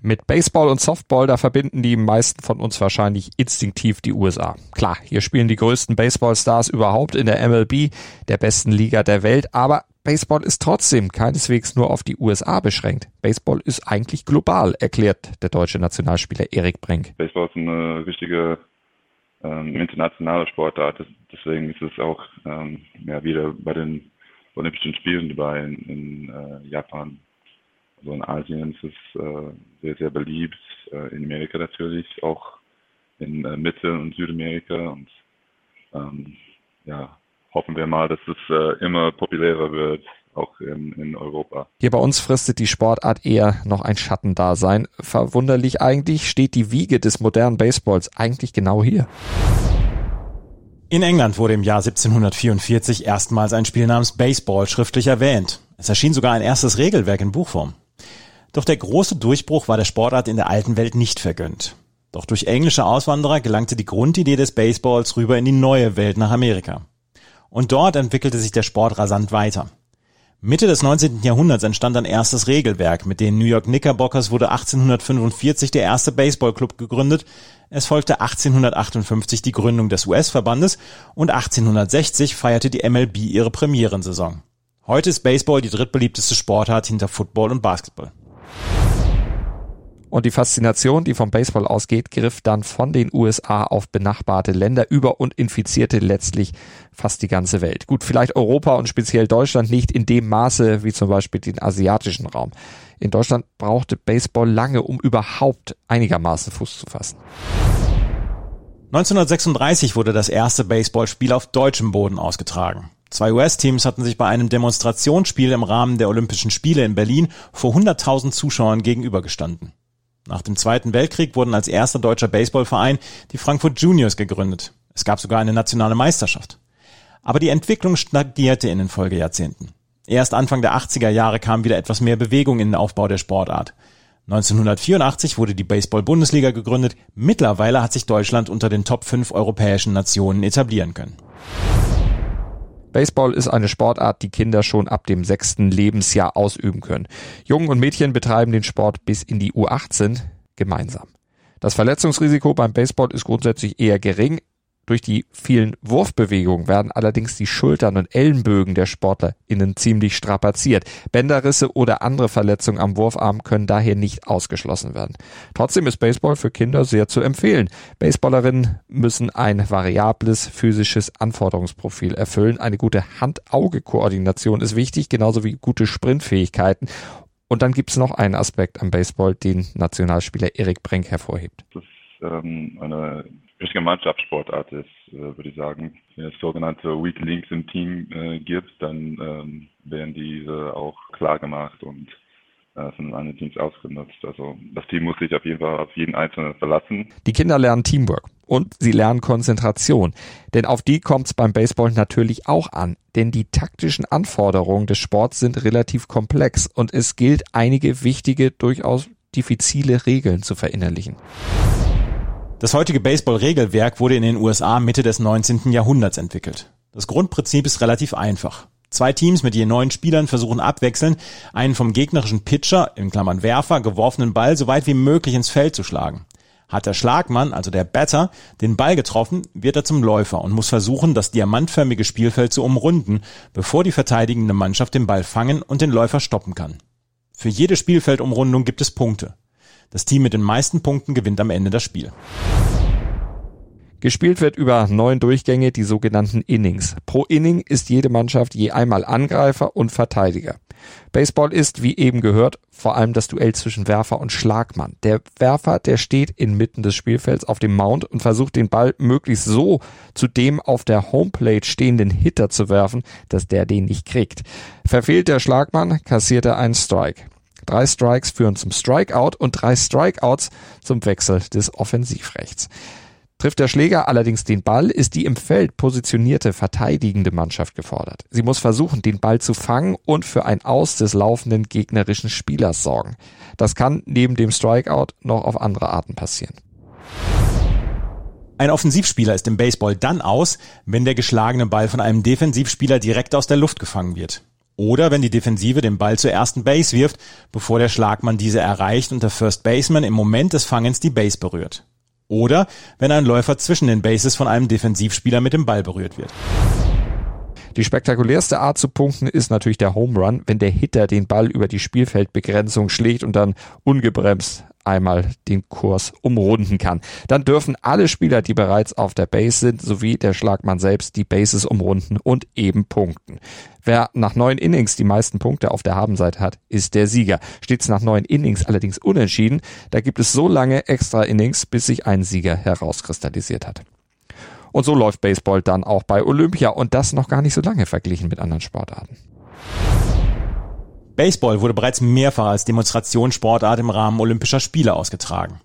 Mit Baseball und Softball, da verbinden die meisten von uns wahrscheinlich instinktiv die USA. Klar, hier spielen die größten Baseballstars überhaupt in der MLB, der besten Liga der Welt, aber Baseball ist trotzdem keineswegs nur auf die USA beschränkt. Baseball ist eigentlich global, erklärt der deutsche Nationalspieler Erik Brink. Baseball ist eine wichtige ähm, internationale Sportart, deswegen ist es auch ähm, ja, wieder bei den Olympischen Spielen dabei in, in äh, Japan also in Asien ist es äh, sehr, sehr beliebt, äh, in Amerika natürlich, auch in äh, Mittel- und Südamerika und ähm, ja, hoffen wir mal, dass es äh, immer populärer wird, auch in, in Europa. Hier bei uns fristet die Sportart eher noch ein Schattendasein. Verwunderlich eigentlich steht die Wiege des modernen Baseballs eigentlich genau hier. In England wurde im Jahr 1744 erstmals ein Spiel namens Baseball schriftlich erwähnt. Es erschien sogar ein erstes Regelwerk in Buchform. Doch der große Durchbruch war der Sportart in der alten Welt nicht vergönnt. Doch durch englische Auswanderer gelangte die Grundidee des Baseballs rüber in die neue Welt nach Amerika. Und dort entwickelte sich der Sport rasant weiter. Mitte des 19. Jahrhunderts entstand ein erstes Regelwerk. Mit den New York Knickerbockers wurde 1845 der erste Baseballclub gegründet. Es folgte 1858 die Gründung des US-Verbandes und 1860 feierte die MLB ihre Premierensaison. Heute ist Baseball die drittbeliebteste Sportart hinter Football und Basketball. Und die Faszination, die vom Baseball ausgeht, griff dann von den USA auf benachbarte Länder über und infizierte letztlich fast die ganze Welt. Gut, vielleicht Europa und speziell Deutschland nicht in dem Maße wie zum Beispiel den asiatischen Raum. In Deutschland brauchte Baseball lange, um überhaupt einigermaßen Fuß zu fassen. 1936 wurde das erste Baseballspiel auf deutschem Boden ausgetragen. Zwei US-Teams hatten sich bei einem Demonstrationsspiel im Rahmen der Olympischen Spiele in Berlin vor 100.000 Zuschauern gegenübergestanden. Nach dem Zweiten Weltkrieg wurden als erster deutscher Baseballverein die Frankfurt Juniors gegründet. Es gab sogar eine nationale Meisterschaft. Aber die Entwicklung stagnierte in den Folgejahrzehnten. Erst Anfang der 80er Jahre kam wieder etwas mehr Bewegung in den Aufbau der Sportart. 1984 wurde die Baseball-Bundesliga gegründet. Mittlerweile hat sich Deutschland unter den Top 5 europäischen Nationen etablieren können. Baseball ist eine Sportart, die Kinder schon ab dem sechsten Lebensjahr ausüben können. Jungen und Mädchen betreiben den Sport bis in die U18 gemeinsam. Das Verletzungsrisiko beim Baseball ist grundsätzlich eher gering. Durch die vielen Wurfbewegungen werden allerdings die Schultern und Ellenbögen der SportlerInnen ziemlich strapaziert. Bänderrisse oder andere Verletzungen am Wurfarm können daher nicht ausgeschlossen werden. Trotzdem ist Baseball für Kinder sehr zu empfehlen. Baseballerinnen müssen ein variables physisches Anforderungsprofil erfüllen. Eine gute Hand-Auge-Koordination ist wichtig, genauso wie gute Sprintfähigkeiten. Und dann gibt es noch einen Aspekt am Baseball, den Nationalspieler Erik Brenk hervorhebt. Das ist ähm, eine richtige Mannschaftssportart ist, äh, würde ich sagen. Wenn es sogenannte Weak Links im Team äh, gibt, dann ähm, werden diese auch klar gemacht und äh, von anderen Teams ausgenutzt. Also das Team muss sich auf jeden Fall auf jeden Einzelnen verlassen. Die Kinder lernen Teamwork und sie lernen Konzentration. Denn auf die kommt es beim Baseball natürlich auch an. Denn die taktischen Anforderungen des Sports sind relativ komplex und es gilt, einige wichtige, durchaus diffizile Regeln zu verinnerlichen. Das heutige Baseball-Regelwerk wurde in den USA Mitte des 19. Jahrhunderts entwickelt. Das Grundprinzip ist relativ einfach. Zwei Teams mit je neun Spielern versuchen abwechselnd, einen vom gegnerischen Pitcher, in Klammern Werfer, geworfenen Ball so weit wie möglich ins Feld zu schlagen. Hat der Schlagmann, also der Batter, den Ball getroffen, wird er zum Läufer und muss versuchen, das diamantförmige Spielfeld zu umrunden, bevor die verteidigende Mannschaft den Ball fangen und den Läufer stoppen kann. Für jede Spielfeldumrundung gibt es Punkte. Das Team mit den meisten Punkten gewinnt am Ende das Spiel. Gespielt wird über neun Durchgänge, die sogenannten Innings. Pro Inning ist jede Mannschaft je einmal Angreifer und Verteidiger. Baseball ist, wie eben gehört, vor allem das Duell zwischen Werfer und Schlagmann. Der Werfer, der steht inmitten des Spielfelds auf dem Mount und versucht den Ball möglichst so zu dem auf der Homeplate stehenden Hitter zu werfen, dass der den nicht kriegt. Verfehlt der Schlagmann, kassiert er einen Strike. Drei Strikes führen zum Strikeout und drei Strikeouts zum Wechsel des Offensivrechts. Trifft der Schläger allerdings den Ball, ist die im Feld positionierte verteidigende Mannschaft gefordert. Sie muss versuchen, den Ball zu fangen und für ein Aus des laufenden gegnerischen Spielers sorgen. Das kann neben dem Strikeout noch auf andere Arten passieren. Ein Offensivspieler ist im Baseball dann aus, wenn der geschlagene Ball von einem Defensivspieler direkt aus der Luft gefangen wird. Oder wenn die Defensive den Ball zur ersten Base wirft, bevor der Schlagmann diese erreicht und der First Baseman im Moment des Fangens die Base berührt. Oder wenn ein Läufer zwischen den Bases von einem Defensivspieler mit dem Ball berührt wird. Die spektakulärste Art zu punkten ist natürlich der Home Run, wenn der Hitter den Ball über die Spielfeldbegrenzung schlägt und dann ungebremst einmal den Kurs umrunden kann. Dann dürfen alle Spieler, die bereits auf der Base sind, sowie der Schlagmann selbst die Bases umrunden und eben punkten. Wer nach neun Innings die meisten Punkte auf der Habenseite hat, ist der Sieger. Steht es nach neun Innings allerdings unentschieden, da gibt es so lange extra Innings, bis sich ein Sieger herauskristallisiert hat. Und so läuft Baseball dann auch bei Olympia und das noch gar nicht so lange verglichen mit anderen Sportarten. Baseball wurde bereits mehrfach als Demonstrationssportart im Rahmen Olympischer Spiele ausgetragen.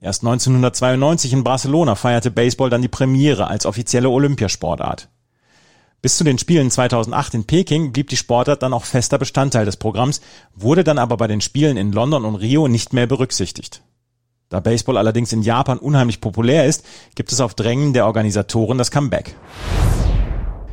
Erst 1992 in Barcelona feierte Baseball dann die Premiere als offizielle Olympiasportart. Bis zu den Spielen 2008 in Peking blieb die Sportart dann auch fester Bestandteil des Programms, wurde dann aber bei den Spielen in London und Rio nicht mehr berücksichtigt. Da Baseball allerdings in Japan unheimlich populär ist, gibt es auf Drängen der Organisatoren das Comeback.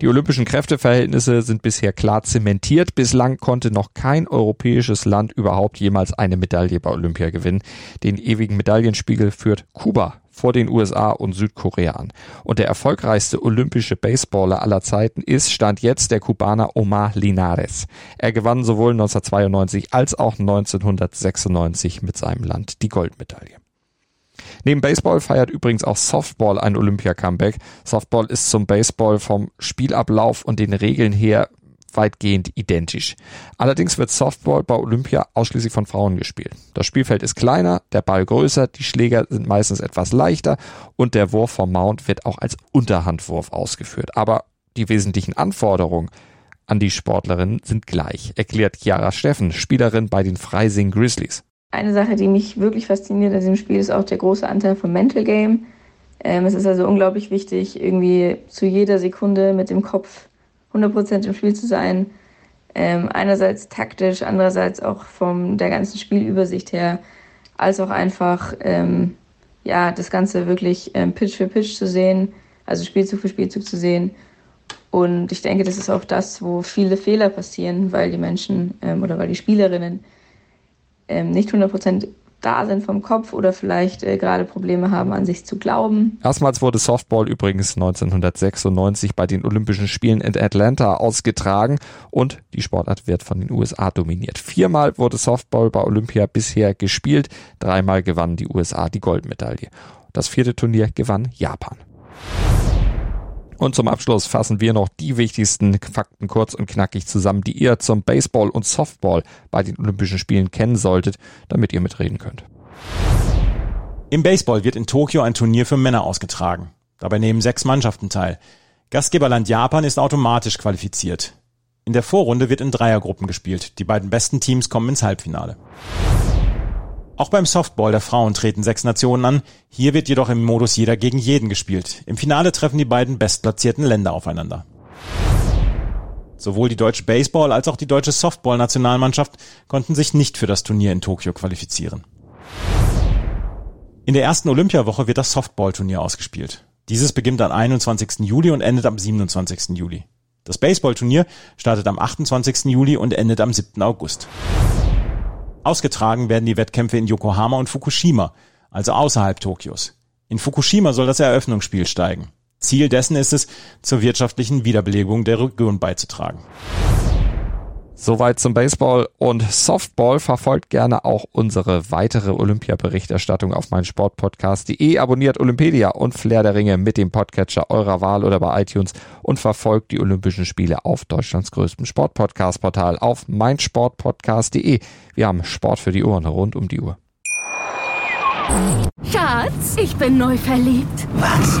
Die olympischen Kräfteverhältnisse sind bisher klar zementiert. Bislang konnte noch kein europäisches Land überhaupt jemals eine Medaille bei Olympia gewinnen. Den ewigen Medaillenspiegel führt Kuba vor den USA und Südkorea an. Und der erfolgreichste olympische Baseballer aller Zeiten ist, stand jetzt der Kubaner Omar Linares. Er gewann sowohl 1992 als auch 1996 mit seinem Land die Goldmedaille. Neben Baseball feiert übrigens auch Softball ein Olympia-Comeback. Softball ist zum Baseball vom Spielablauf und den Regeln her weitgehend identisch. Allerdings wird Softball bei Olympia ausschließlich von Frauen gespielt. Das Spielfeld ist kleiner, der Ball größer, die Schläger sind meistens etwas leichter und der Wurf vom Mount wird auch als Unterhandwurf ausgeführt. Aber die wesentlichen Anforderungen an die Sportlerinnen sind gleich, erklärt Chiara Steffen, Spielerin bei den Freising Grizzlies. Eine Sache, die mich wirklich fasziniert an diesem Spiel, ist auch der große Anteil von Mental Game. Ähm, es ist also unglaublich wichtig, irgendwie zu jeder Sekunde mit dem Kopf 100% im Spiel zu sein. Ähm, einerseits taktisch, andererseits auch von der ganzen Spielübersicht her, als auch einfach ähm, ja, das Ganze wirklich ähm, Pitch für Pitch zu sehen, also Spielzug für Spielzug zu sehen. Und ich denke, das ist auch das, wo viele Fehler passieren, weil die Menschen ähm, oder weil die Spielerinnen ähm, nicht 100% da sind vom Kopf oder vielleicht äh, gerade Probleme haben, an sich zu glauben. Erstmals wurde Softball übrigens 1996 bei den Olympischen Spielen in Atlanta ausgetragen und die Sportart wird von den USA dominiert. Viermal wurde Softball bei Olympia bisher gespielt, dreimal gewannen die USA die Goldmedaille. Das vierte Turnier gewann Japan. Und zum Abschluss fassen wir noch die wichtigsten Fakten kurz und knackig zusammen, die ihr zum Baseball und Softball bei den Olympischen Spielen kennen solltet, damit ihr mitreden könnt. Im Baseball wird in Tokio ein Turnier für Männer ausgetragen. Dabei nehmen sechs Mannschaften teil. Gastgeberland Japan ist automatisch qualifiziert. In der Vorrunde wird in Dreiergruppen gespielt. Die beiden besten Teams kommen ins Halbfinale. Auch beim Softball der Frauen treten sechs Nationen an. Hier wird jedoch im Modus jeder gegen jeden gespielt. Im Finale treffen die beiden bestplatzierten Länder aufeinander. Sowohl die deutsche Baseball- als auch die deutsche Softball-Nationalmannschaft konnten sich nicht für das Turnier in Tokio qualifizieren. In der ersten Olympiawoche wird das Softball-Turnier ausgespielt. Dieses beginnt am 21. Juli und endet am 27. Juli. Das Baseball-Turnier startet am 28. Juli und endet am 7. August. Ausgetragen werden die Wettkämpfe in Yokohama und Fukushima, also außerhalb Tokios. In Fukushima soll das Eröffnungsspiel steigen. Ziel dessen ist es, zur wirtschaftlichen Wiederbelebung der Region beizutragen. Soweit zum Baseball und Softball. Verfolgt gerne auch unsere weitere Olympia-Berichterstattung auf meinen Sportpodcast.de. Abonniert Olympedia und Flair der Ringe mit dem Podcatcher eurer Wahl oder bei iTunes und verfolgt die Olympischen Spiele auf Deutschlands größtem Sportpodcast-Portal auf meinsportpodcast.de. Wir haben Sport für die Ohren rund um die Uhr. Schatz, ich bin neu verliebt. Was?